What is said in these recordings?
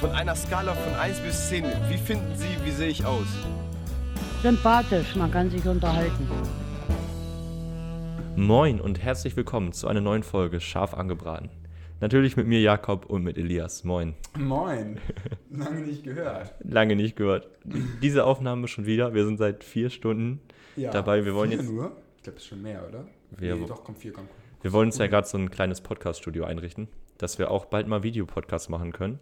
Von einer Skala von 1 bis 10, wie finden Sie, wie sehe ich aus? Sympathisch, man kann sich unterhalten. Moin und herzlich willkommen zu einer neuen Folge Scharf angebraten. Natürlich mit mir Jakob und mit Elias. Moin. Moin. Lange nicht gehört. Lange nicht gehört. Diese Aufnahme schon wieder. Wir sind seit vier Stunden Ja, dabei. Wir wollen vier jetzt, nur. Ich glaube, es ist schon mehr, oder? Wir- nee, doch, kommt vier, komm. wir wollen uns ja gerade so ein kleines Podcast-Studio einrichten, dass wir auch bald mal Videopodcasts machen können.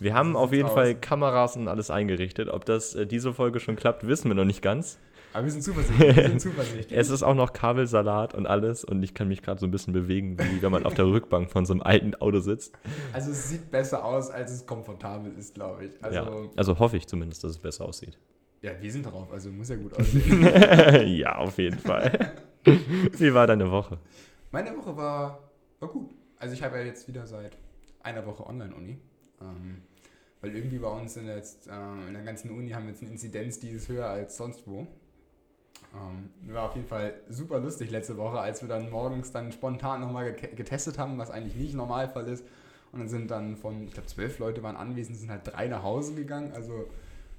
Wir haben auf jeden sieht's Fall aus. Kameras und alles eingerichtet. Ob das äh, diese Folge schon klappt, wissen wir noch nicht ganz. Aber wir sind zuversichtlich. Wir sind zuversichtlich. Es ist auch noch Kabelsalat und alles und ich kann mich gerade so ein bisschen bewegen, wie wenn man auf der Rückbank von so einem alten Auto sitzt. also es sieht besser aus, als es komfortabel ist, glaube ich. Also, ja. also hoffe ich zumindest, dass es besser aussieht. ja. wir sind drauf, also muss ja gut aussehen. ja, auf jeden Fall. Wie war deine Woche? Meine Woche war, war gut. Also ich habe ja jetzt wieder seit einer Woche Online-Uni. Ähm, weil irgendwie bei uns in der, jetzt, äh, in der ganzen Uni haben wir jetzt eine Inzidenz, die ist höher als sonst wo. Ähm, war auf jeden Fall super lustig letzte Woche, als wir dann morgens dann spontan nochmal ge getestet haben, was eigentlich nicht Normalfall ist. Und dann sind dann von, ich glaube, zwölf Leute waren anwesend, sind halt drei nach Hause gegangen. Also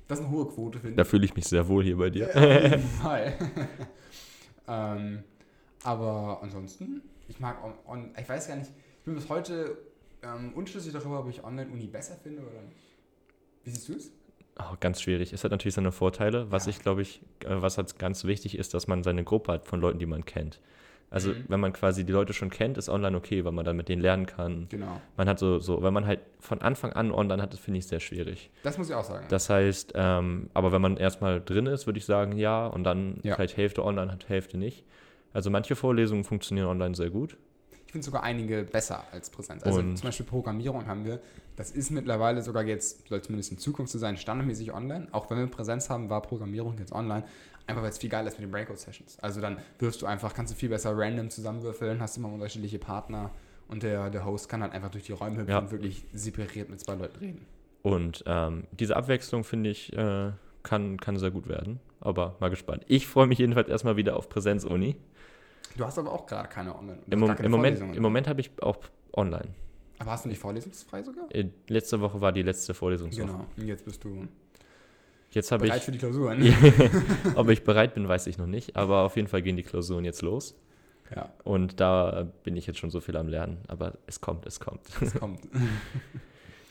das ist eine hohe Quote, finde ich. Da fühle ich mich sehr wohl hier bei dir. Ja, auf jeden Fall. ähm, aber ansonsten, ich mag, on, on, ich weiß gar nicht, ich bin bis heute ähm, unschlüssig darüber, ob ich Online-Uni besser finde oder nicht. Wie siehst du es? Oh, ganz schwierig. Es hat natürlich seine Vorteile. Was Ja. ich glaube ich, äh, was halt ganz wichtig ist, dass man seine Gruppe hat von Leuten, die man kennt. Also Mhm. wenn man quasi die Leute schon kennt, ist online okay, weil man dann mit denen lernen kann. Genau. Man hat so, so, wenn man halt von Anfang an online hat, das finde ich sehr schwierig. Das muss ich auch sagen. Das heißt, ähm, aber wenn man erstmal drin ist, würde ich sagen, ja, und dann Ja. vielleicht Hälfte online hat, Hälfte nicht. Also manche Vorlesungen funktionieren online sehr gut. Ich finde sogar einige besser als Präsenz. Also Und- zum Beispiel Programmierung haben wir, das ist mittlerweile sogar jetzt, soll zumindest in Zukunft so sein, standardmäßig online. Auch wenn wir Präsenz haben, war Programmierung jetzt online. Einfach weil es viel geiler ist mit den Breakout-Sessions. Also dann wirfst du einfach, kannst du viel besser random zusammenwürfeln, hast immer unterschiedliche Partner und der, der Host kann halt einfach durch die Räume hüpfen Ja. und wirklich separiert mit zwei Leuten reden. Und ähm, diese Abwechslung, finde ich, äh, kann, kann sehr gut werden. Aber mal gespannt. Ich freue mich jedenfalls erstmal wieder auf Präsenz-Uni. Du hast aber auch gerade keine online. Im, hast Mom keine im, Moment. Im Moment habe ich auch online. Aber hast du nicht vorlesungsfrei sogar? Äh, letzte Woche war die letzte Vorlesungswoche. Genau. Und jetzt bist du Jetzt habe bereit ich, für die Klausuren. ob ich bereit bin, weiß ich noch nicht. Aber auf jeden Fall gehen die Klausuren jetzt los. ja, Und da bin ich jetzt schon so viel am Lernen. Aber es kommt, es kommt. das kommt.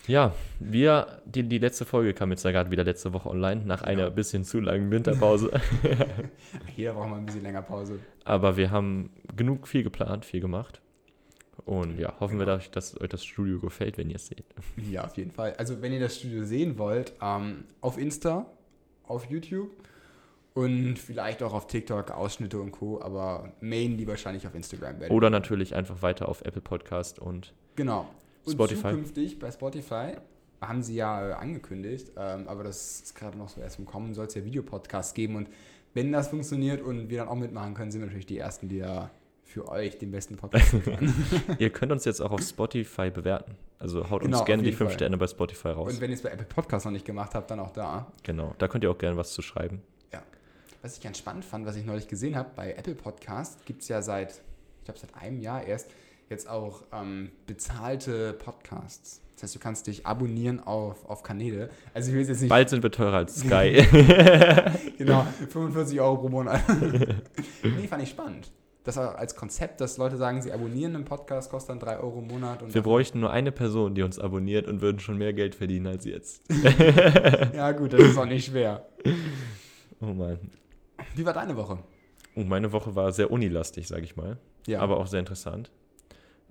Ja, wir, die, die letzte Folge kam jetzt ja gerade wieder letzte Woche online, nach einer Genau. bisschen zu langen Winterpause. Jeder braucht mal ein bisschen länger Pause. Aber wir haben genug viel geplant, viel gemacht. Und ja, hoffen wir, Genau. dass, dass euch das Studio gefällt, wenn ihr es seht. Ja, auf jeden Fall. Also, wenn ihr das Studio sehen wollt, ähm, auf Insta, auf YouTube und vielleicht auch auf TikTok, Ausschnitte und Co., aber mainly wahrscheinlich auf Instagram. Oder natürlich einfach weiter auf Apple Podcast und Genau. Und Spotify. zukünftig bei Spotify haben sie ja äh, angekündigt, ähm, aber das ist gerade noch so erst im Kommen, soll es ja Videopodcasts geben und wenn das funktioniert und wir dann auch mitmachen können, sind wir natürlich die Ersten, die da für euch den besten Podcast liefern. ihr könnt uns jetzt auch auf Spotify bewerten. Also haut Genau, uns gerne die jeden 5 Fall. Sterne bei Spotify raus. und wenn ihr es bei Apple Podcasts noch nicht gemacht habt, dann auch da. Genau, da könnt ihr auch gerne was zu schreiben. Was ich ganz spannend fand, was ich neulich gesehen habe, bei Apple Podcast gibt es ja seit, ich glaube seit einem Jahr erst, jetzt auch ähm, bezahlte Podcasts. Das heißt, du kannst dich abonnieren auf, auf Kanäle. Also ich will jetzt nicht Bald sind wir teurer als Sky. genau 45 Euro pro Monat. nee, fand ich spannend. Das als Konzept, dass Leute sagen, sie abonnieren einen Podcast, kostet dann 3 Euro im Monat. Wir bräuchten nur eine Person, die uns abonniert und würden schon mehr Geld verdienen als jetzt. ja gut, das ist auch nicht schwer. Oh Mann. Wie war deine Woche? Und meine Woche war sehr unilastig, sage ich mal. Ja, aber auch sehr interessant.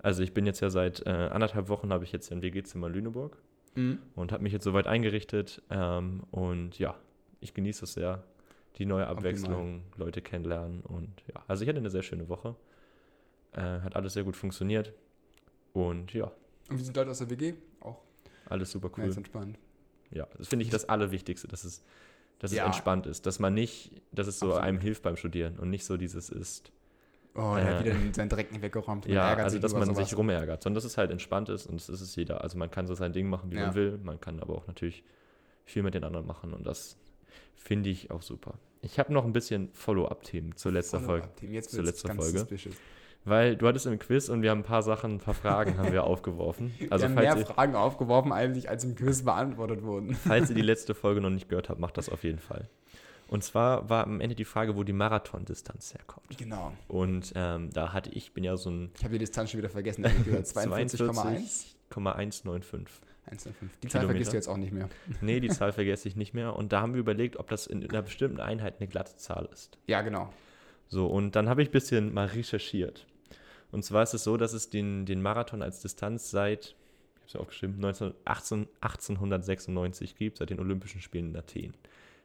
Also ich bin jetzt ja seit äh, anderthalb Wochen habe ich jetzt ein WG-Zimmer in Lüneburg Mhm. und habe mich jetzt soweit eingerichtet ähm, und ja, ich genieße es sehr, die neue Abwechslung, Leute kennenlernen und ja, also ich hatte eine sehr schöne Woche, äh, hat alles sehr gut funktioniert und ja, Und wie sind Leute aus der WG? Auch alles super cool. ganz entspannt. Ja, das finde ich das Allerwichtigste, dass es, dass es Ja. entspannt ist, dass man nicht, dass es so Absolut. einem hilft beim Studieren und nicht so dieses ist, Oh, Äh, hat wieder seinen Dreck nicht weggeräumt. Ja, also dass man sowas. sich rumärgert, sondern dass es halt entspannt ist und das ist es jeder. Also man kann so sein Ding machen, wie Ja. man will, man kann aber auch natürlich viel mit den anderen machen und das finde ich auch super. Ich habe noch ein bisschen Follow-up-Themen zur letzten Folge. Jetzt zur wird's letzten ganz Folge. suspicious. Weil du hattest im Quiz und wir haben ein paar Sachen, ein paar Fragen haben wir aufgeworfen. Also wir haben falls mehr ihr, Fragen aufgeworfen, eigentlich als im Quiz beantwortet wurden. falls ihr die letzte Folge noch nicht gehört habt, macht das auf jeden Fall. Und zwar war am Ende die Frage, wo die Marathondistanz herkommt. Genau. Und ähm, da hatte ich, bin ja so ein Ich habe die Distanz schon wieder vergessen. hab ich gehört. 42,1. 42,195. 105. Die Zahl vergisst du jetzt auch nicht mehr. Nee, die Zahl vergesse ich nicht mehr. Und da haben wir überlegt, ob das in einer bestimmten Einheit eine glatte Zahl ist. Ja, genau. So, und dann habe ich ein bisschen mal recherchiert. Und zwar ist es so, dass es den, den Marathon als Distanz seit, ich habe es ja aufgeschrieben, 1918, 1896 gibt, seit den Olympischen Spielen in Athen.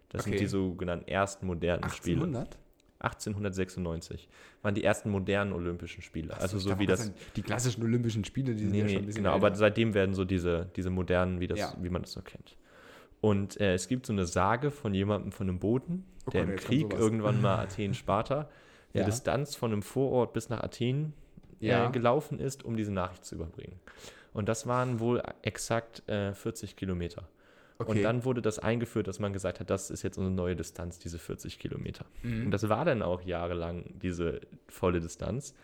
Das Okay. sind die sogenannten ersten modernen Spiele. 1800? 1896 waren die ersten modernen Olympischen Spiele. Ach also so wie das. Die klassischen Olympischen Spiele, die sind Nee, ja schon ein bisschen genau, aber älter. seitdem werden so diese, diese modernen, wie, das, Ja. wie man das so kennt. Und äh, es gibt so eine Sage von jemandem, von einem Boten, Oh der Gott, im Krieg irgendwann mal Athen-Sparta, eine Ja. Distanz von einem Vorort bis nach Athen äh, gelaufen ist, um diese Nachricht zu überbringen. Und das waren wohl exakt äh, 40 Kilometer. Okay. Und dann wurde das eingeführt, dass man gesagt hat, das ist jetzt unsere neue Distanz, diese 40 Kilometer. Mhm. Und das war dann auch jahrelang diese volle Distanz.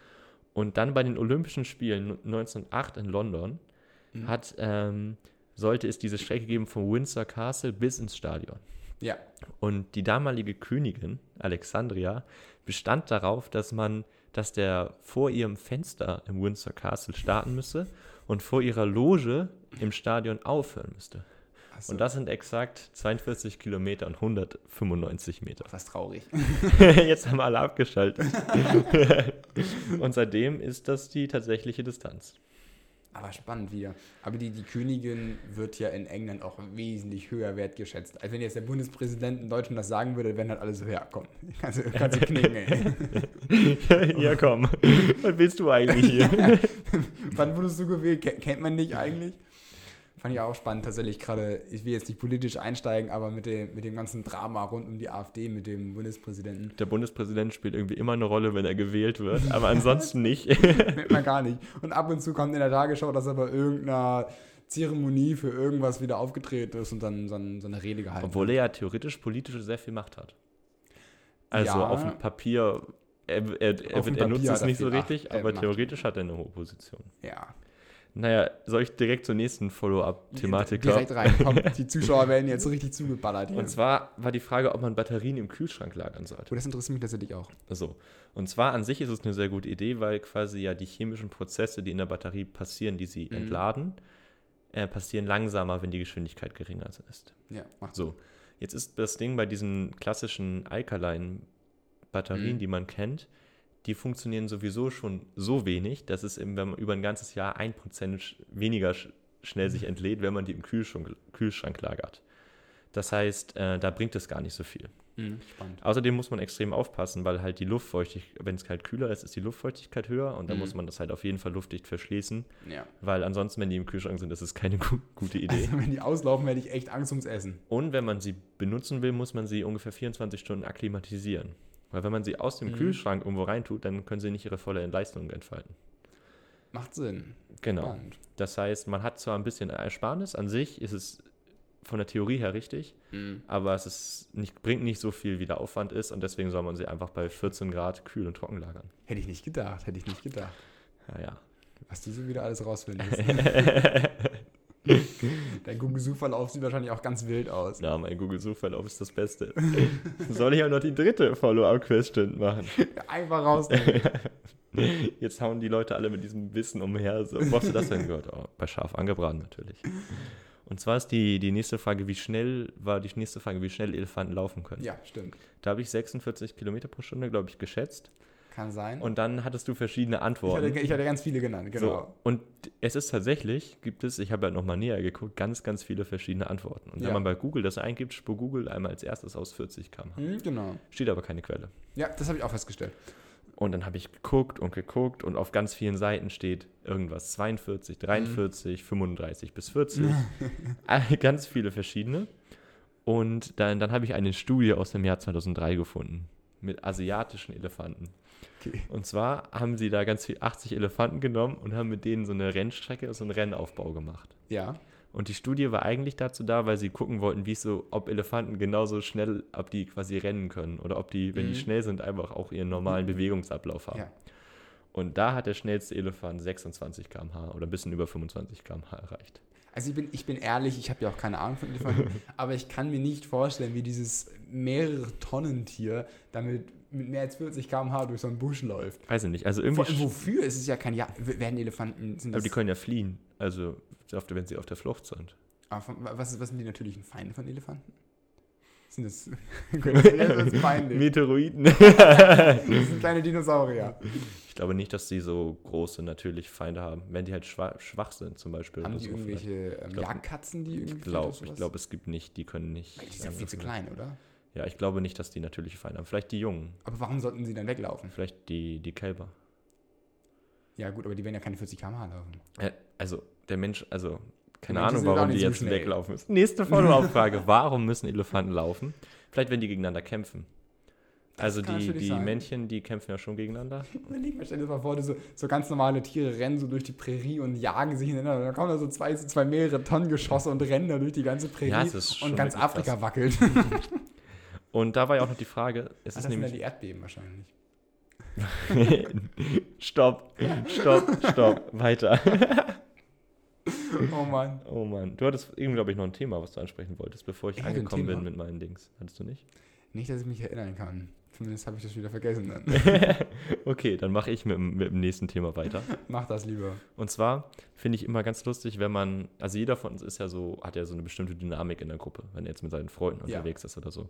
Und dann bei den Olympischen Spielen 1908 in London Mhm. hat, ähm, sollte es diese Strecke geben vom Windsor Castle bis ins Stadion. Ja. Und die damalige Königin, Alexandria, bestand darauf, dass man, dass der vor ihrem Fenster im Windsor Castle starten müsse und vor ihrer Loge im Stadion aufhören müsste. So. Und das sind exakt 42 Kilometer und 195 Meter. Das ist traurig. Jetzt haben alle abgeschaltet. und seitdem ist das die tatsächliche Distanz. Aber spannend wieder. Aber die, die Königin wird ja in England auch wesentlich höher wertgeschätzt. Als wenn jetzt der Bundespräsident in Deutschland das sagen würde, wären halt alle so, ja komm, kannst du, kannst du knicken, ey. ja, komm. Was willst du eigentlich hier? Wann wurdest du gewählt? Ken- Kennt man dich eigentlich? Fand ich auch spannend, tatsächlich gerade, ich will jetzt nicht politisch einsteigen, aber mit dem, mit dem ganzen Drama rund um die AfD, mit dem Bundespräsidenten, Der Bundespräsident spielt irgendwie immer eine Rolle, wenn er gewählt wird, aber ansonsten nicht. man gar nicht. Und ab und zu kommt in der Tagesschau, dass er bei irgendeiner Zeremonie für irgendwas wieder aufgetreten ist und dann so, ein- so eine Rede gehalten Obwohl er ja theoretisch politisch sehr viel Macht hat. Also Ja. auf dem Papier, er, er, er, er nutzt es nicht so richtig, äh, aber Macht. theoretisch hat er eine hohe Position. Ja. Naja, soll ich direkt zur nächsten Follow-up-Thematik kommen? Direkt rein. Komm, die Zuschauer werden jetzt richtig zugeballert hier. Und zwar war die Frage, ob man Batterien im Kühlschrank lagern sollte. oh, das interessiert mich tatsächlich auch. So. Und zwar an sich ist es eine sehr gute Idee, weil quasi ja die chemischen Prozesse, die in der Batterie passieren, die sie Mhm. entladen, äh, passieren langsamer, wenn die Geschwindigkeit geringer ist. Ja, macht So. Jetzt ist das Ding bei diesen klassischen Alkaline-Batterien, Mhm. die man kennt, die funktionieren sowieso schon so wenig, dass es eben, wenn man über ein ganzes Jahr 1% sch- weniger sch schnell Mhm. sich entlädt, wenn man die im Kühlschrank, Kühlschrank lagert. Das heißt, äh, da bringt es gar nicht so viel. Mhm, spannend. Außerdem muss man extrem aufpassen, weil halt die Luftfeuchtigkeit, wenn es halt kühler ist, ist die Luftfeuchtigkeit höher und dann Mhm. muss man das halt auf jeden Fall luftdicht verschließen, Ja. weil ansonsten, wenn die im Kühlschrank sind, ist es keine gu gute Idee. Also, wenn die auslaufen, hätte ich echt Angst ums Essen. Und wenn man sie benutzen will, muss man sie ungefähr 24 Stunden akklimatisieren. Weil wenn man sie aus dem Mhm. Kühlschrank irgendwo reintut, dann können sie nicht ihre volle Leistung entfalten. Macht Sinn. Genau. Spannend. Das heißt, man hat zwar ein bisschen Ersparnis, an sich ist es von der Theorie her richtig, Mhm. aber es ist nicht, bringt nicht so viel, wie der Aufwand ist und deswegen soll man sie einfach bei 14 Grad kühl und trocken lagern. Hätte ich nicht gedacht, hätte ich nicht gedacht. Ja, Was du so wieder alles rausfindest. Dein Google-Suchverlauf sieht wahrscheinlich auch ganz wild aus. ja. mein Google-Suchverlauf ist das Beste. soll ich auch noch die dritte Follow-up-Question machen? Einfach raus. Jetzt hauen die Leute alle mit diesem Wissen umher. So, wo hast du das denn gehört? Oh, bei Schaf angebraten natürlich. Und zwar ist die, die nächste Frage, wie schnell war die nächste Frage, wie schnell Elefanten laufen können. ja, stimmt. Da habe ich 46 Kilometer pro Stunde, glaube ich, geschätzt. Kann sein. Und dann hattest du verschiedene ich, Antworten. hatte, ich hatte ganz viele genannt, genau. So, und es ist tatsächlich, gibt es, ich habe ja nochmal näher geguckt, ganz, ganz viele verschiedene Antworten. Und wenn Ja. man bei Google das eingibt, spur Google einmal als erstes aus 40 km/h. Hm, genau. Steht aber keine Quelle. Ja, das habe ich auch festgestellt. Und dann habe ich geguckt und geguckt und auf ganz vielen Seiten steht irgendwas 42, 43, 35 bis 40. Äh, ganz viele verschiedene. Und dann, dann habe ich eine Studie aus dem Jahr 2003 gefunden mit asiatischen Elefanten. Okay. Und zwar haben sie da ganz viel 80 Elefanten genommen und haben mit denen so eine Rennstrecke, so einen Rennaufbau gemacht. Ja. Und die Studie war eigentlich dazu da, weil sie gucken wollten, wie es so, ob Elefanten genauso schnell, ob die quasi rennen können oder ob die, wenn die Mhm. schnell sind, einfach auch ihren normalen Bewegungsablauf haben. Ja. Und da hat der schnellste Elefant 26 km/h oder ein bisschen über 25 km/h erreicht. Also ich bin, ich bin ehrlich, ich habe ja auch keine Ahnung von Elefanten, aber ich kann mir nicht vorstellen, wie dieses mehrere Tonnen Tier damit mit mehr als 40 km/h durch so einen Busch läuft. Weiß ich nicht. Also Vor irgendwie. allem, wofür? Es ist ja kein ja werden Elefanten aber die können ja fliehen. Also, wenn sie auf der Flucht sind. Ah, von- was, was sind die natürlichen Feinde von Elefanten? Sind das, das ist peinlich. Meteoriten. Das sind kleine Dinosaurier. Ich glaube nicht, dass die so große natürlich Feinde haben. Wenn die halt schwach, schwach sind, zum Beispiel. Haben die so irgendwelche ähm, glaub- Jagdkatzen, die irgendwie Ich glaube, ich glaube, es gibt nicht, die können nicht. Die sind ja viel zu klein, oder? Ja, ich glaube nicht, dass die natürliche Feinde haben. Vielleicht die Jungen. Aber warum sollten sie dann weglaufen? Vielleicht die, die Kälber. Ja gut, aber die werden ja keine 40 km/h laufen. Äh, also, der Mensch, also, keine Menschen Ahnung, warum die jetzt schnell. weglaufen müssen. Nächste Follow-up-Frage. warum müssen Elefanten laufen? Vielleicht, wenn die gegeneinander kämpfen. Also kann die, die sein. Männchen, die kämpfen ja schon gegeneinander. Überleg mal, stell dir mal vor, so, so ganz normale Tiere rennen so durch die Prärie und jagen sich hintereinander. Dann kommen da so zwei, so zwei mehrere Tonnen Geschosse und rennen da durch die ganze Prärie Ja, ist und ganz Afrika krass. wackelt. Und da war ja auch noch die Frage, es Ah, ist das sind ja nämlich... die Erdbeben wahrscheinlich. stopp, stopp, stopp, weiter. Oh Mann. Oh Mann, du hattest irgendwie, glaube ich, noch ein Thema, was du ansprechen wolltest, bevor ich Ich angekommen bin mit meinen Dings. Hattest du nicht? Nicht, dass ich mich erinnern kann. Zumindest habe ich das wieder vergessen dann. okay, dann mache ich mit, dem- mit dem nächsten Thema weiter. Mach das lieber. Und zwar finde ich immer ganz lustig, wenn man, also jeder von uns ist ja so, hat ja so eine bestimmte Dynamik in der Gruppe, wenn er jetzt mit seinen Freunden Ja. unterwegs ist oder so.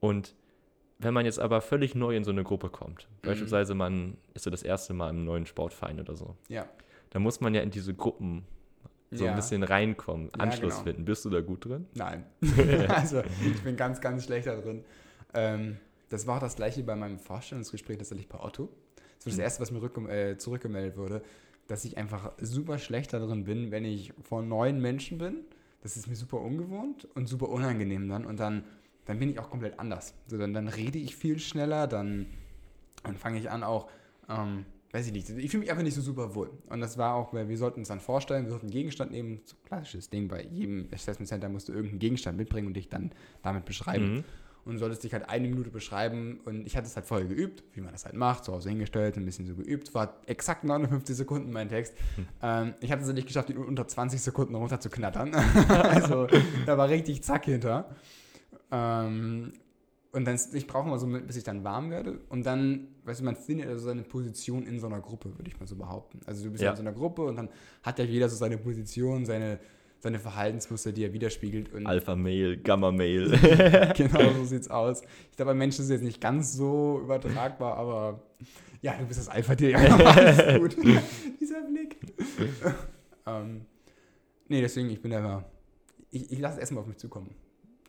Und wenn man jetzt aber völlig neu in so eine Gruppe kommt, Mhm. beispielsweise man ist so das erste Mal im neuen Sportverein oder so, Ja. dann muss man ja in diese Gruppen so ja. ein bisschen reinkommen, Ja, Anschluss genau. finden. Bist du da gut drin? Nein. also, ich bin ganz, ganz schlecht da drin. Ähm, das war auch das gleiche bei meinem Vorstellungsgespräch tatsächlich bei Otto. Das war das Mhm. erste, was mir äh, zurückgemeldet wurde, dass ich einfach super schlecht da drin bin, wenn ich vor neuen Menschen bin. Das ist mir super ungewohnt und super unangenehm dann. Und dann, dann bin ich auch komplett anders. So, dann, dann rede ich viel schneller, dann, dann fange ich an auch, ähm, weiß ich nicht, ich fühle mich einfach nicht so super wohl. Und das war auch, weil wir sollten uns dann vorstellen, wir sollten einen Gegenstand nehmen, so ein klassisches Ding, bei jedem Assessment Center musst du irgendeinen Gegenstand mitbringen und dich dann damit beschreiben. Mhm. Und du solltest dich halt eine Minute beschreiben und ich hatte es halt vorher geübt, wie man das halt macht, zu Hause hingestellt, ein bisschen so geübt, war exakt 59 Sekunden mein Text. Ähm, ich hatte es nicht geschafft, ihn unter 20 Sekunden runter zu knattern. also da war richtig zack hinter. Ähm, und dann, ich brauche mal so, bis ich dann warm werde. Und dann, weißt du, man findet also seine Position in so einer Gruppe, würde ich mal so behaupten. Also du bist ja. In so einer Gruppe und dann hat ja jeder so seine Position, seine, seine Verhaltensmuster, die er widerspiegelt. Und Alpha Mail, Gamma Mail. genau so sieht's aus. Ich glaube, bei Menschen ist es jetzt nicht ganz so übertragbar, aber ja, du bist das Alpha-Tier. Ja, alles gut. Dieser Blick. ähm, nee, deswegen, ich bin einfach. Ich, ich lasse es erstmal auf mich zukommen.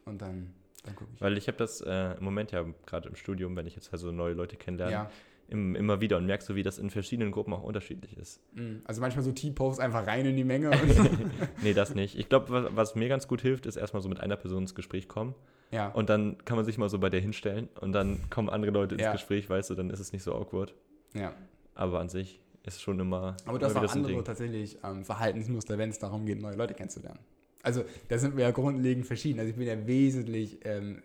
Und dann, dann gucke ich. Weil ich habe das äh, im Moment ja gerade im Studium, wenn ich jetzt also neue Leute kennenlerne, Ja. im, immer wieder und merkst so, wie das in verschiedenen Gruppen auch unterschiedlich ist. mm. Also manchmal so T-Posts einfach rein in die Menge. Nee, das nicht. Ich glaube, was, was mir ganz gut hilft, ist erstmal so mit einer Person ins Gespräch kommen. ja. Und dann kann man sich mal so bei der hinstellen und dann kommen andere Leute ins Ja. Gespräch, weißt du, dann ist es nicht so awkward. ja. Aber an sich ist schon immer. Aber du hast auch andere Ding. tatsächlich ähm, Verhaltensmuster, wenn es darum geht, neue Leute kennenzulernen. Also da sind wir ja grundlegend verschieden. Also ich bin ja wesentlich ähm,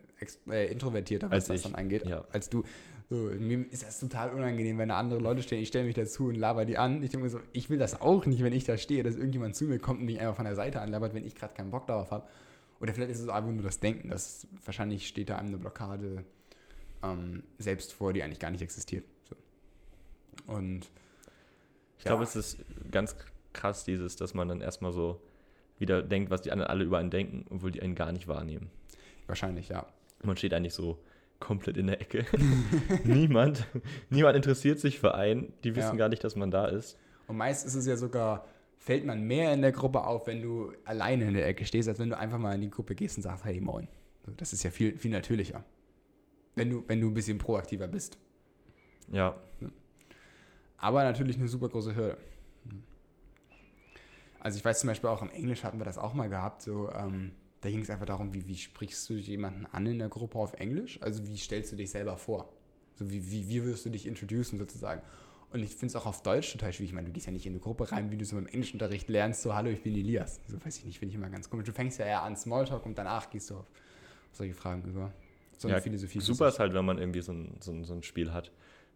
äh, introvertierter, was Als das dann angeht, ja. als du. So, mir ist das total unangenehm, wenn da andere Leute stehen. Ich stelle mich dazu und laber die an. Ich denke mir so, ich will das auch nicht, wenn ich da stehe, dass irgendjemand zu mir kommt und mich einfach von der Seite anlabert, wenn ich gerade keinen Bock darauf habe. Oder vielleicht ist es einfach nur das Denken. Das, wahrscheinlich steht da einem eine Blockade ähm, selbst vor, die eigentlich gar nicht existiert. So. Und Ich glaube, Ja. es ist ganz krass, dieses, dass man dann erstmal so wieder denkt, was die anderen alle über einen denken, obwohl die einen gar nicht wahrnehmen. wahrscheinlich, ja. Man steht eigentlich so komplett in der Ecke. niemand, niemand interessiert sich für einen. Die wissen Ja. gar nicht, dass man da ist. Und meist ist es ja sogar, fällt man mehr in der Gruppe auf, wenn du alleine in der Ecke stehst, als wenn du einfach mal in die Gruppe gehst und sagst, hey, moin. Das ist ja viel, viel natürlicher. Wenn du, wenn du ein bisschen proaktiver bist. Ja, Aber natürlich eine super große Hürde. Also ich weiß zum Beispiel auch im Englisch hatten wir das auch mal gehabt, so, ähm, da ging es einfach darum, wie, wie sprichst du jemanden an in der Gruppe auf Englisch? Also wie stellst du dich selber vor? So wie, wie, wie wirst du dich introducen sozusagen? Und ich finde es auch auf Deutsch total schwierig. Ich meine, du gehst ja nicht in eine Gruppe rein, wie du so im Englischunterricht lernst, so, hallo, ich bin Elias. So weiß ich nicht, finde ich immer ganz komisch. Du fängst ja eher an Smalltalk und danach gehst du auf solche Fragen über. So eine Ja, Philosophie. super ist halt, wenn man irgendwie so ein, so ein, so ein Spiel hat,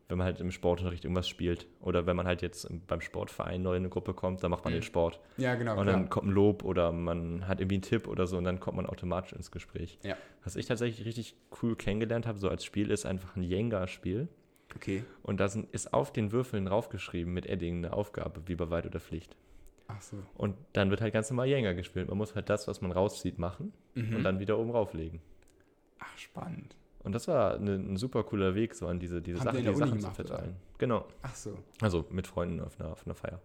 wenn man halt im Sportunterricht irgendwas spielt. Oder wenn man halt jetzt im- beim Sportverein neu in eine Gruppe kommt, dann macht man Mhm. den Sport. Ja, genau. und klar. dann kommt ein Lob oder man hat irgendwie einen Tipp oder so und dann kommt man automatisch ins Gespräch. Ja. Was ich tatsächlich richtig cool kennengelernt habe, so als Spiel, ist einfach ein Jenga-Spiel. Okay. Und da sind, ist auf den Würfeln draufgeschrieben mit Edding eine Aufgabe, wie bei Weit oder Pflicht. Ach so. Und dann wird halt ganz normal Jenga gespielt. Man muss halt das, was man rauszieht, machen Mhm. und dann wieder oben rauflegen. Ach, spannend. Und das war eine, ein super cooler Weg, so an diese, diese Sachen, die Sachen gemacht, zu oder? verteilen. Genau. Ach so. Also mit Freunden auf einer, auf einer Feier.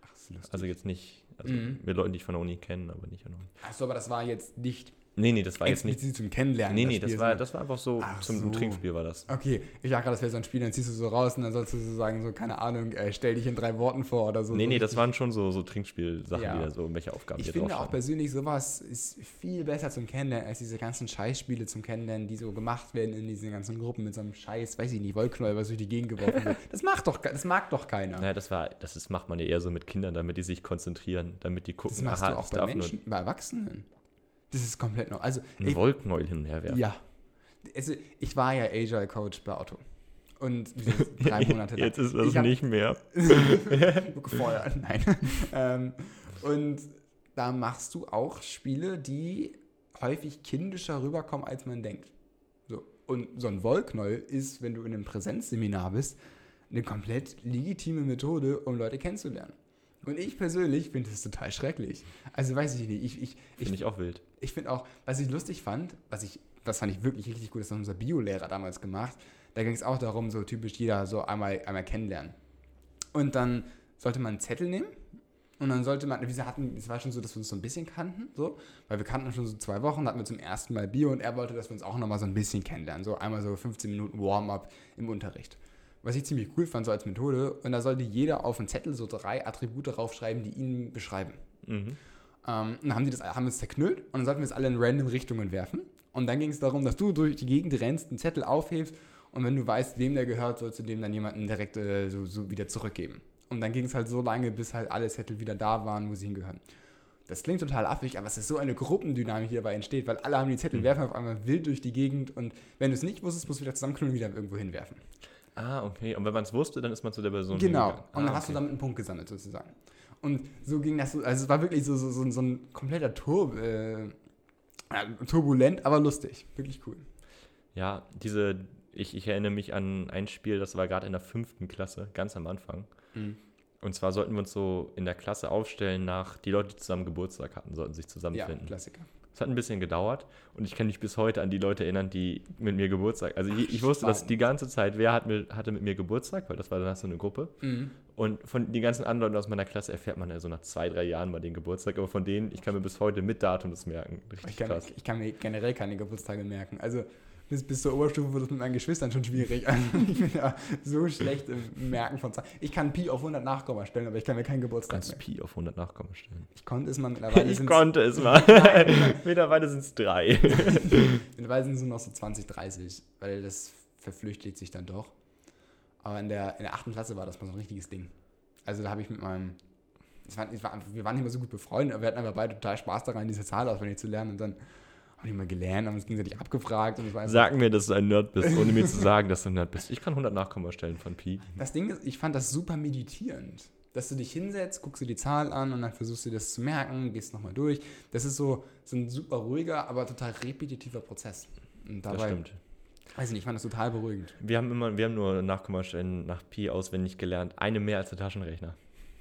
Ach, ist lustig. Also jetzt nicht, also Mhm. mit Leuten, die ich von der Uni kenne, aber nicht an der Uni. Ach so, aber das war jetzt nicht Nee, nee, das war jetzt nicht. zum Kennenlernen. Nee, nee, das Spiel, war, sondern- das war einfach so Ach zum so. Trinkspiel war das. Okay, ich dachte gerade, das wäre so ein Spiel, dann ziehst du so raus und dann sollst du so sagen, so, keine Ahnung, äh, stell dich in drei Worten vor oder so. Nee, so nee, das waren schon so, so Trinkspiel-Sachen, Ja. die da so, welche Aufgaben Ich finde auch persönlich, sowas ist viel besser zum Kennenlernen als diese ganzen Scheißspiele zum Kennenlernen, die so gemacht werden in diesen ganzen Gruppen mit so einem Scheiß, weiß ich nicht, Wollknäuel, was durch die Gegend geworfen wird. Das macht doch, das mag doch keiner. Naja, das war, das ist, macht man ja eher so mit Kindern, damit die sich konzentrieren, damit die gucken, das machst aha, du auch bei Menschen, bei Erwachsenen. Das ist komplett noch. Also, ein Wollknäuel hin und her werfen. ja. Also, ich war ja Agile Coach bei Otto. Und drei Monate lang. Jetzt ist das Ich hab- nicht mehr. gefeuert. Nein. ähm, und da machst du auch Spiele, die häufig kindischer rüberkommen, als man denkt. So. Und so ein Wollknäuel ist, wenn du in einem Präsenzseminar bist, eine komplett legitime Methode, um Leute kennenzulernen. Und ich persönlich finde das total schrecklich. Also weiß ich nicht. Ich, ich, ich, Finde ich auch wild. ich finde auch, was ich lustig fand, was ich, das fand ich wirklich richtig gut, das hat unser Biolehrer damals gemacht. Da ging es auch darum, so typisch jeder so einmal, einmal kennenlernen. Und dann sollte man einen Zettel nehmen und dann sollte man, wir hatten, es war schon so, dass wir uns so ein bisschen kannten, so, weil wir kannten schon so zwei Wochen, da hatten wir zum ersten Mal Bio und er wollte, dass wir uns auch nochmal so ein bisschen kennenlernen, so einmal so 15 Minuten Warm-up im Unterricht. Was ich ziemlich cool fand, so als Methode. Und da sollte jeder auf einen Zettel so drei Attribute draufschreiben, die ihn beschreiben. Mhm. Ähm, und dann haben die das, haben wir es zerknüllt und dann sollten wir es alle in random Richtungen werfen. Und dann ging es darum, dass du durch die Gegend rennst, einen Zettel aufhebst und wenn du weißt, wem der gehört, sollst du dem dann jemanden direkt äh, so, so wieder zurückgeben. Und dann ging es halt so lange, bis halt alle Zettel wieder da waren, wo sie hingehören. Das klingt total affig, aber es ist so eine Gruppendynamik, die dabei entsteht, weil alle haben die Zettel, werfen auf einmal wild durch die Gegend und wenn du es nicht wusstest, musst du wieder zusammenknüllen und wieder irgendwo hinwerfen. Ah, okay. Und wenn man es wusste, dann ist man zu der Person Genau. hingegangen. Und dann ah, hast du okay. damit einen Punkt gesammelt sozusagen. Und so ging das so, also es war wirklich so, so, so, so ein kompletter Tur äh, ja, turbulent, aber lustig. Wirklich cool. Ja, diese, ich, ich erinnere mich an ein Spiel, das war gerade in der fünften Klasse, ganz am Anfang. Mhm. Und zwar sollten wir uns so in der Klasse aufstellen nach, die Leute, die zusammen Geburtstag hatten, sollten sich Ja, zusammenfinden. Klassiker. Es hat ein bisschen gedauert und ich kann mich bis heute an die Leute erinnern, die mit mir Geburtstag. Also ich, ich wusste das die ganze Zeit, wer hat mit, hatte mit mir Geburtstag, weil das war danach so eine Gruppe. Und von den ganzen anderen Leuten aus meiner Klasse erfährt man ja so nach zwei, drei Jahren mal den Geburtstag. Aber von denen, ich kann mir bis heute mit Datum das merken. Richtig Ich kann, krass. ich kann mir generell keine Geburtstage merken. Also bis, bis zur Oberstufe wurde es mit meinen Geschwistern schon schwierig. Also ich bin ja so schlecht im Merken von Zahlen. Ich kann Pi auf 100 Nachkomma stellen, aber ich kann mir keinen Geburtstag Kannst merken. Pi auf 100 Nachkommen stellen. Ich konnte es mal mittlerweile. Ich konnte es mal. Mittlerweile sind es drei. Mittlerweile sind es nur noch so 20, 30, weil das verflüchtigt sich dann doch. Aber in der, in der 8. Klasse war das mal so ein richtiges Ding. Also da habe ich mit meinem, es war, es war, wir waren nicht mehr so gut befreundet, aber wir hatten aber beide total Spaß daran, diese Zahl auswendig zu lernen und dann haben die mal gelernt, haben uns gegenseitig abgefragt und war einfach- Sag mir, dass du ein Nerd bist, ohne mir zu sagen, dass du ein Nerd bist. Ich kann 100 Nachkommen stellen von Pi. Das Ding ist, ich fand das super meditierend. Dass du dich hinsetzt, guckst dir die Zahl an und dann versuchst du dir das zu merken, gehst nochmal durch. Das ist so, so ein super ruhiger, aber total repetitiver Prozess. Und Das dabei, stimmt. weiß ich nicht, ich fand das total beruhigend. Wir haben immer, wir haben nur Nachkommastellen nach Pi auswendig gelernt. Eine mehr als der Taschenrechner.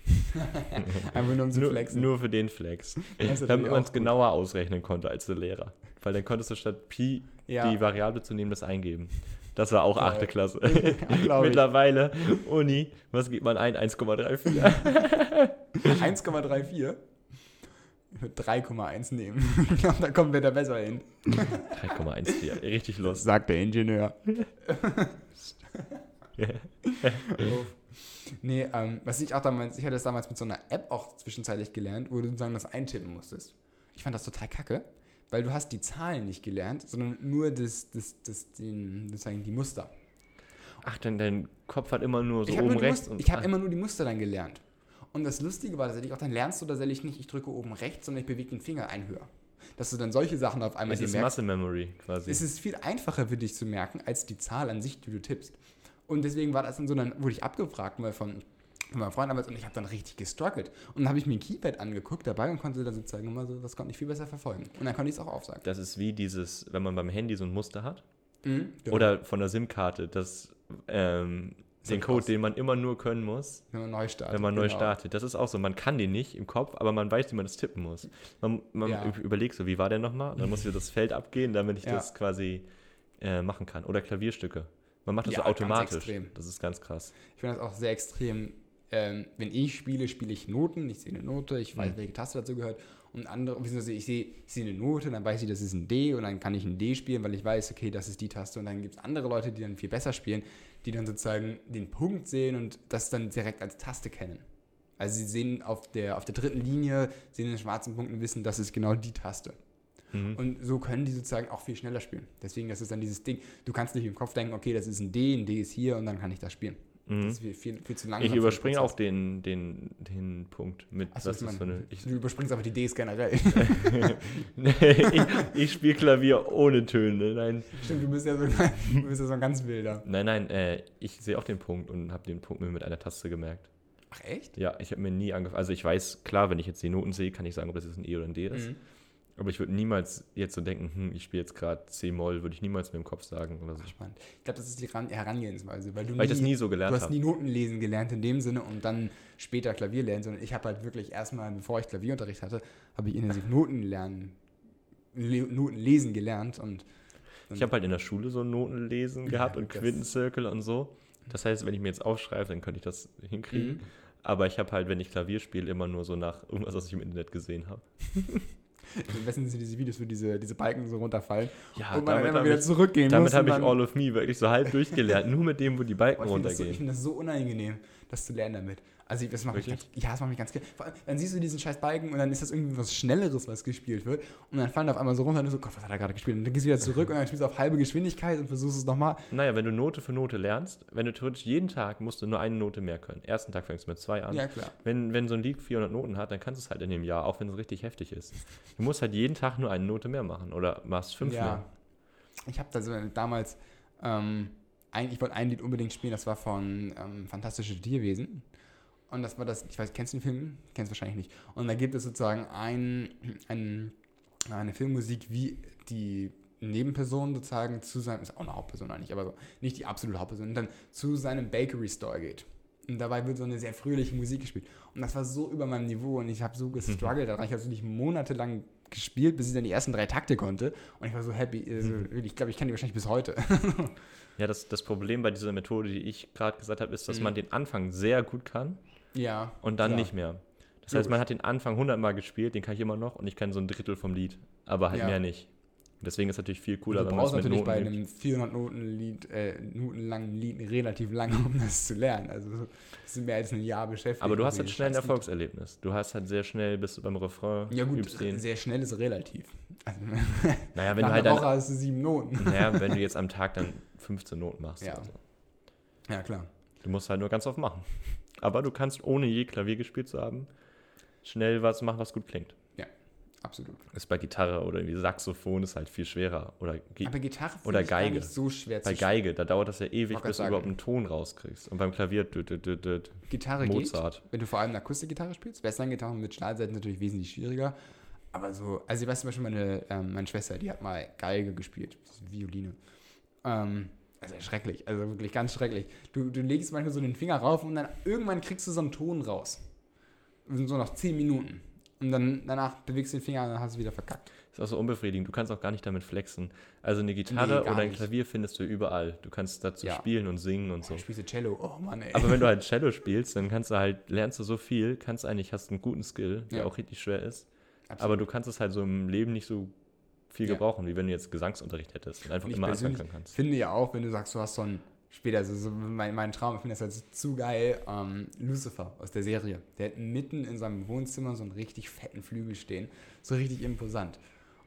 Einfach nur um zu Nur, flexen. nur für den Flex. Das Damit man auch es genauer ausrechnen konnte als der Lehrer. Weil dann konntest du statt Pi Ja. die Variable zu nehmen, das eingeben. Das war auch. 8. Klasse. ich. Mittlerweile, Uni, was gibt man ein? 1,34. 1,34. Ich würde 3,1 nehmen. Ich glaube, da kommen wir da besser hin. 3,14. Richtig los. Sagt der Ingenieur. nee, ähm, was ich auch damals, ich hatte das damals mit so einer App auch zwischenzeitlich gelernt, wo du sozusagen das eintippen musstest. Ich fand das total kacke, weil du hast die Zahlen nicht gelernt, sondern nur das, das, das, den, sozusagen die Muster. Ach, denn dein Kopf hat immer nur so ich habe oben nur rechts. Muster, und- ich hab ah, immer nur die Muster dann gelernt. Und das Lustige war tatsächlich auch, dann lernst du tatsächlich nicht, ich drücke oben rechts, sondern ich bewege den Finger ein höher. Dass du dann solche Sachen auf einmal es dir ist merkst. Muscle Memory quasi. Es ist viel einfacher für dich zu merken, als die Zahl an sich, die du tippst. Und deswegen war das dann so, dann wurde ich abgefragt mal von, von meinem Freund damals und ich habe dann richtig gestruggelt. Und dann habe ich mir ein Keypad angeguckt dabei und konnte dann sozusagen immer so, das konnte ich viel besser verfolgen. Und dann konnte ich es auch aufsagen. Das ist wie dieses, wenn man beim Handy so ein Muster hat. Mhm, genau. Oder von der SIM-Karte, das, ähm, den Code, krass. den man immer nur können muss, wenn man neu startet. wenn man neu genau. startet. Das ist auch so, man kann den nicht im Kopf, aber man weiß, wie man das tippen muss. Man, man Ja. üb- überlegt so, wie war der nochmal? Dann muss ich das Feld abgehen, damit ich Ja. das quasi äh, machen kann. Oder Klavierstücke. Man macht das Ja, so automatisch. Das ist ganz krass. Ich finde das auch sehr extrem. Ähm, wenn ich spiele, spiele ich Noten. Ich sehe eine Note, ich weiß, Mhm. welche Taste dazu gehört. Und andere, beziehungsweise ich sehe, ich sehe eine Note, dann weiß ich, das ist ein D und dann kann ich ein D spielen, weil ich weiß, okay, das ist die Taste. Und dann gibt es andere Leute, die dann viel besser spielen, die dann sozusagen den Punkt sehen und das dann direkt als Taste kennen. Also sie sehen auf der, auf der dritten Linie, sehen den schwarzen Punkt und wissen, das ist genau die Taste. Mhm. Und so können die sozusagen auch viel schneller spielen. Deswegen, das ist dann dieses Ding, du kannst nicht im Kopf denken, okay, das ist ein D, ein D ist hier und dann kann ich das spielen. Mhm. Das ist viel, viel, zu langsam. Ich überspringe auch den, den, den Punkt mit, Achso, was ich meine, eine. Ich, du überspringst aber die Ds generell. Nee, ich, ich spiele Klavier ohne Töne. Nein, Stimmt, du bist ja so, du bist ja so ein ganz wilder. nein, nein. Äh, ich sehe auch den Punkt und habe den Punkt mir mit einer Taste gemerkt. Ach echt? Ja, ich habe mir nie angefangen. Also ich weiß, klar, wenn ich jetzt die Noten sehe, kann ich sagen, ob das jetzt ein E oder ein D ist. Mhm. Aber ich würde niemals jetzt so denken, hm, ich spiele jetzt gerade C-Moll, würde ich niemals mir im Kopf sagen oder so. Spannend. Ich glaube, das ist die Ran- Herangehensweise, weil du Weil ich das nie so du gelernt hast habe. nie Noten lesen gelernt in dem Sinne und dann später Klavier lernen, sondern ich habe halt wirklich erstmal, bevor ich Klavierunterricht hatte, habe ich intensiv Noten lernen, Le Noten lesen gelernt und Ich habe halt in der Schule so Notenlesen gehabt und das- Quintenzirkel und so. Das heißt, wenn ich mir jetzt aufschreibe, dann könnte ich das hinkriegen. Mhm. Aber ich habe halt, wenn ich Klavier spiele, immer nur so nach irgendwas, was ich im Internet gesehen habe. Am besten sind diese Videos, wo diese, diese Balken so runterfallen Ja, und man dann immer wieder ich, zurückgehen damit muss. habe ich All of Me wirklich so halb durchgelernt. nur mit dem, wo die Balken Boah, ich finde das, so, ich runtergehen. find das so unangenehm, das zu lernen damit. Also ich, das macht mich ganz, Wirklich? ja, das macht mich ganz gerne. Vor allem, Dann siehst du diesen scheiß Balken und dann ist das irgendwie was Schnelleres, was gespielt wird. Und dann fallen auf einmal so runter und du so, Gott, was hat er gerade gespielt? Und dann gehst du wieder zurück und dann spielst du auf halbe Geschwindigkeit und versuchst es nochmal. Naja, wenn du Note für Note lernst, wenn du theoretisch jeden Tag musst du nur eine Note mehr können. Ersten Tag fängst du mit zwei an. Ja, klar. Wenn, wenn so ein Lied 400 Noten hat, dann kannst du es halt in dem Jahr, auch wenn es richtig heftig ist. Du musst halt jeden Tag nur eine Note mehr machen oder machst fünf Ja. mehr. Ich habe da so damals, ähm, ein, ich wollte ein Lied unbedingt spielen, das war von ähm, Fantastische Tierwesen. Und das war das, ich weiß, kennst du den Film? Kennst du wahrscheinlich nicht. Und da gibt es sozusagen ein, ein, eine Filmmusik, wie die Nebenperson sozusagen zu seinem, ist auch eine Hauptperson eigentlich, aber so, nicht die absolute Hauptperson, und dann zu seinem Bakery Store geht. Und dabei wird so eine sehr fröhliche Musik gespielt. Und das war so über meinem Niveau und ich habe so gestruggelt daran. Ich habe wirklich monatelang gespielt, bis ich dann die ersten drei Takte konnte. Und ich war so happy. Also, ich glaube, ich kenne die wahrscheinlich bis heute. Ja, das, das Problem bei dieser Methode, die ich gerade gesagt habe, ist, dass Mhm. man den Anfang sehr gut kann ja. und dann klar. nicht mehr. Das heißt, man hat den Anfang 100 Mal gespielt, den kann ich immer noch und ich kann so ein Drittel vom Lied, aber halt Ja. mehr nicht. Deswegen ist es natürlich viel Und cooler, du wenn man es mit natürlich bei Noten übt. einem 400 Noten Lied, äh, Minuten langen Lied relativ lange, um das zu lernen. Also das sind mehr als ein Jahr beschäftigt. Aber du hast halt schnell ein. Erfolgserlebnis. Du hast halt sehr schnell, bist du beim Refrain, Ja gut, sehr schnell ist relativ. Also, Naja, wenn du halt Woche dann, hast du sieben Noten. naja, wenn du jetzt am Tag dann 15 Noten machst. Ja. oder so. Ja, klar. Du musst halt nur ganz oft machen. Aber du kannst, ohne je Klavier gespielt zu haben, schnell was machen, was gut klingt. Absolut. Ist bei Gitarre oder irgendwie Saxophon ist halt viel schwerer. Oder Gi Aber Gitarre Oder gar Geige. nicht so schwer bei Geige, da dauert das ja ewig, bis du überhaupt einen Ton rauskriegst. Und beim Klavier, dü, dü, dü, dü. Gitarre geht. Mozart. Wenn du vor allem eine Akustikgitarre spielst, Western-Gitarren mit Stahlseiten natürlich wesentlich schwieriger. Aber so, also ich weiß zum Beispiel, meine, ähm, meine Schwester, die hat mal Geige gespielt, Violine. Ähm, also schrecklich, also wirklich ganz schrecklich. Du, du legst manchmal so den Finger rauf und dann irgendwann kriegst du so einen Ton raus. So nach 10 Minuten. Und dann danach bewegst du den Finger und dann hast du wieder verkackt. Ist auch so unbefriedigend. Du kannst auch gar nicht damit flexen. Also eine Gitarre Nee, oder ein nicht. Klavier findest du überall. Du kannst dazu Ja. spielen und singen und so. Spielst du Cello, oh Mann, ey. Aber wenn du halt Cello spielst, dann kannst du halt, lernst du so viel, kannst eigentlich, hast einen guten Skill, der Ja. auch richtig schwer ist. Absolut. Aber du kannst es halt so im Leben nicht so viel Ja. gebrauchen, wie wenn du jetzt Gesangsunterricht hättest und einfach Und ich immer anfangen kannst. finde ja auch, wenn du sagst, du hast so ein, später, also so mein, mein Traum, ich finde das halt zu geil, ähm, Lucifer aus der Serie. Der hat mitten in seinem Wohnzimmer so einen richtig fetten Flügel stehen. So richtig imposant.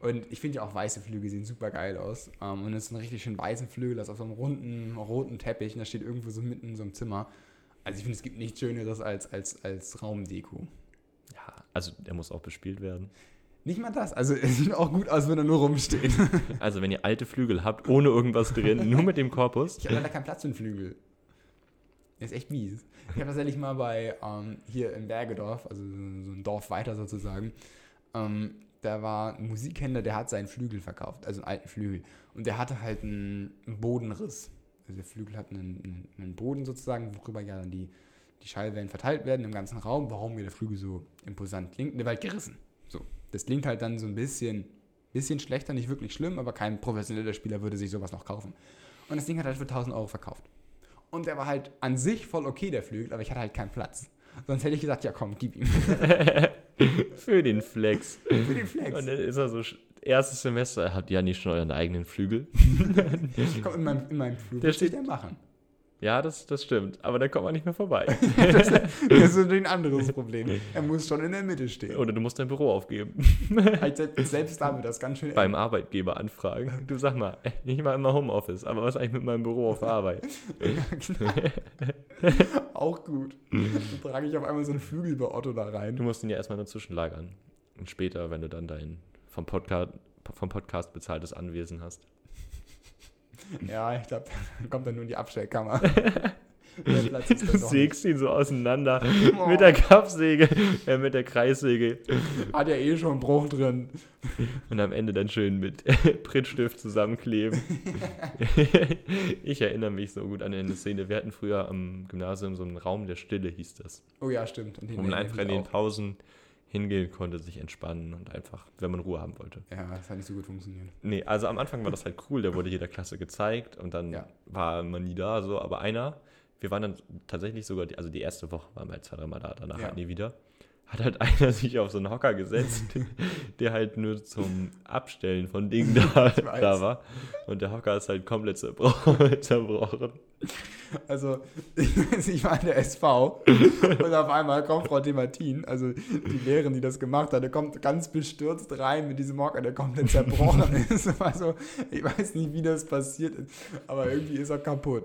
Und ich finde ja auch weiße Flügel sehen super geil aus. Ähm, und es ist ein richtig schön weißen Flügel, das auf so einem runden, roten Teppich und das steht irgendwo so mitten in so einem Zimmer. Also ich finde, es gibt nichts Schöneres als, als, als Raumdeko. Ja, also der muss auch bespielt werden. Nicht mal das. Also es sieht auch gut aus, wenn er nur rumsteht. Also wenn ihr alte Flügel habt, ohne irgendwas drin, nur mit dem Korpus, Ich habe leider keinen Platz für einen Flügel. Der ist echt mies. Ich habe tatsächlich mal bei, ähm, hier in Bergedorf, also so ein Dorf weiter sozusagen, ähm, da war ein Musikhändler, der hat seinen Flügel verkauft, also einen alten Flügel. Und der hatte halt einen, Bodenriss. Also der Flügel hat einen, einen, einen Boden sozusagen, worüber ja dann die, die Schallwellen verteilt werden im ganzen Raum. Warum mir der Flügel so imposant klingt? Der war halt gerissen. So. Das klingt halt dann so ein bisschen, bisschen schlechter, nicht wirklich schlimm, aber kein professioneller Spieler würde sich sowas noch kaufen. Und das Ding hat halt für 1000 Euro verkauft. Und der war halt an sich voll okay, der Flügel, aber ich hatte halt keinen Platz. Sonst hätte ich gesagt, ja komm, gib ihm. Für den Flex. Für den Flex. Und dann ist er so, erstes Semester, habt ihr ja nicht schon euren eigenen Flügel? Komm, in meinem, in meinem Flügel Der steht- denn machen. Ja, das, das stimmt. Aber dann kommt man nicht mehr vorbei. Das, das ist natürlich ein anderes Problem. Er muss schon in der Mitte stehen. Oder du musst dein Büro aufgeben. Halt selbst, da wird das ganz schön Beim Arbeitgeber anfragen. Du sag mal, ich mache immer Homeoffice, aber was eigentlich mit meinem Büro auf Arbeit? Auch gut. Dann trage ich auf einmal so einen Flügel bei Otto da rein. Du musst ihn ja erstmal nur zwischenlagern. Und später, wenn du dann dein vom Podcast, vom Podcast bezahltes Anwesen hast. Ja, ich glaube, dann kommt dann nur in die Abstellkammer. Du sägst ihn so auseinander Oh. mit der Kappsäge, äh, mit der Kreissäge Hat ja eh schon einen Bruch drin. und am Ende dann schön mit Prittstift zusammenkleben. ich erinnere mich so gut an eine Szene. Wir hatten früher am Gymnasium so einen Raum der Stille, hieß das. Oh ja, stimmt. Und erinnere einfach in den. Pausen hingehen konnte, sich entspannen und einfach, wenn man Ruhe haben wollte. Ja, das hat nicht so gut funktioniert. Nee, also am Anfang war das halt cool, der wurde jeder Klasse gezeigt und dann Ja. war man nie da, so, aber einer, wir waren dann tatsächlich sogar, die, also die erste Woche waren wir halt zwei, dreimal da, danach Ja. halt nie wieder. Hat halt einer sich auf so einen Hocker gesetzt, der halt nur zum Abstellen von Dingen da, da war. Und der Hocker ist halt komplett zerbrochen. Also, ich war in der SV und auf einmal kommt Frau Demartin, also die Lehrerin, die das gemacht hat, der kommt ganz bestürzt rein mit diesem Hocker, der komplett zerbrochen ist. Also, ich weiß nicht, wie das passiert ist, aber irgendwie ist er kaputt.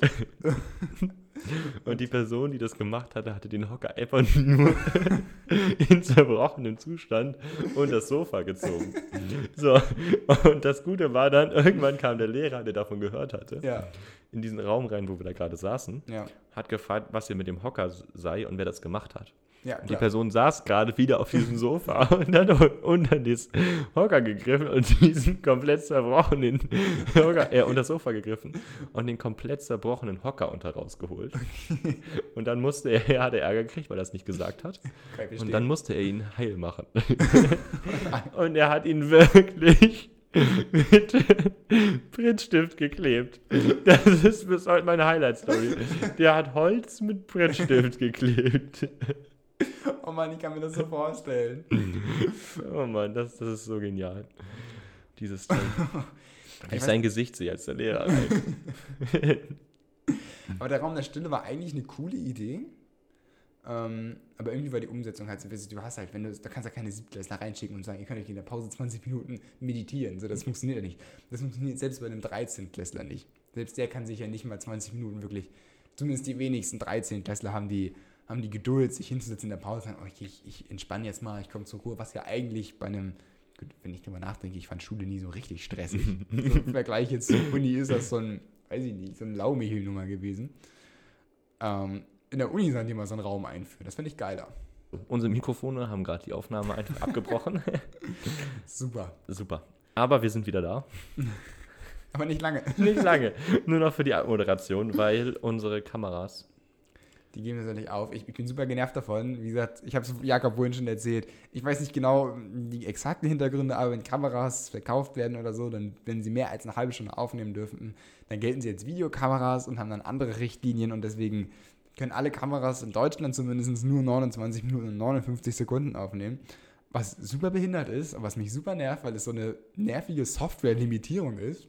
Und die Person, die das gemacht hatte, hatte den Hocker einfach nur in zerbrochenem Zustand und das Sofa gezogen. So, und das Gute war dann, irgendwann kam der Lehrer, der davon gehört hatte, Ja, in diesen Raum rein, wo wir da gerade saßen, ja, hat gefragt, was hier mit dem Hocker sei und wer das gemacht hat. Ja. Die. Person saß gerade wieder auf diesem Sofa und hat unter das Hocker gegriffen und diesen komplett zerbrochenen Hocker, äh, unter das Sofa gegriffen und den komplett zerbrochenen Hocker unter rausgeholt. Und dann musste er, er hatte Ärger gekriegt, weil er es nicht gesagt hat. Und dann musste er ihn heil machen. Und er hat ihn wirklich mit Prittstift geklebt. Das ist bis heute meine Highlight-Story. Der hat Holz mit Prittstift geklebt. oh Mann, ich kann mir das so vorstellen. Oh Mann, das, das ist so genial. Dieses Ding. Wenn ich sein Gesicht sehe als der Lehrer. Aber der Raum der Stille war eigentlich eine coole Idee. Ähm, aber irgendwie war die Umsetzung halt so, du hast halt, wenn du, da kannst du ja keine Siebtklässler reinschicken und sagen, ihr könnt euch in der Pause 20 Minuten meditieren. So, das funktioniert ja nicht. Das funktioniert selbst bei einem 13-Klässler nicht. Selbst der kann sich ja nicht mal 20 Minuten wirklich, zumindest die wenigsten 13-Klässler haben die, haben die Geduld, sich hinzusetzen in der Pause und sagen, oh, ich, ich, entspanne jetzt mal, ich komme zur Ruhe, was ja eigentlich bei einem, wenn ich drüber nachdenke, ich fand Schule nie so richtig stressig. so, Im Vergleich jetzt zur Uni ist das so ein, weiß ich nicht, so eine Laumichel-Nummer gewesen. Ähm, in der Uni sollen die mal so einen Raum einführen. Das finde ich geiler. Unsere Mikrofone haben gerade die Aufnahme einfach abgebrochen. Super. Super. Aber wir sind wieder da. Aber nicht lange. Nicht lange. Nur noch für die Moderation, weil unsere Kameras. Die geben das nicht auf. Ich, ich bin super genervt davon. Wie gesagt, ich habe es Jakob vorhin schon erzählt. Ich weiß nicht genau die exakten Hintergründe, aber wenn Kameras verkauft werden oder so, dann, wenn sie mehr als eine halbe Stunde aufnehmen dürfen, dann gelten sie als Videokameras und haben dann andere Richtlinien und deswegen können alle Kameras in Deutschland zumindest nur 29 Minuten und 59 Sekunden aufnehmen. Was super behindert ist und was mich super nervt, weil es so eine nervige Software-Limitierung ist.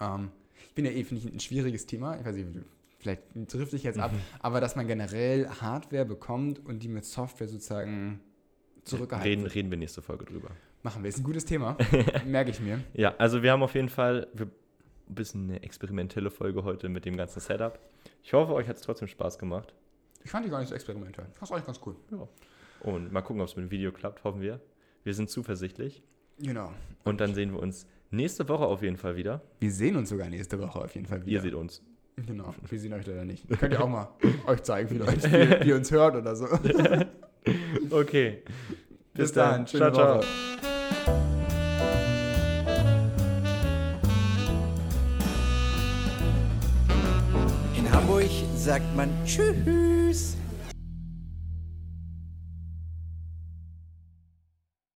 Ähm, ich bin ja eh, finde ich, ein schwieriges Thema. Ich weiß nicht, vielleicht trifft sich jetzt ab, aber dass man generell Hardware bekommt und die mit Software sozusagen zurückgehalten Reden, wird. reden wir nächste Folge drüber. Machen wir. Ist ein gutes Thema. Merke ich mir. Ja, also wir haben auf jeden Fall ein bisschen eine experimentelle Folge heute mit dem ganzen Setup. Ich hoffe, euch hat es trotzdem Spaß gemacht. Ich fand die gar nicht so experimentell. Das ist eigentlich ganz cool. Und mal gucken, ob es mit dem Video klappt, hoffen wir. Wir sind zuversichtlich. Genau. Und dann sehen wir uns nächste Woche auf jeden Fall wieder. Wir sehen uns sogar nächste Woche auf jeden Fall wieder. Ihr seht uns. Genau, wir sehen euch leider nicht. Könnt ihr auch mal euch zeigen, vielleicht, wie, wie ihr uns hört oder so. Okay. Bis dann. Schöne Woche. In Hamburg sagt man Tschüss.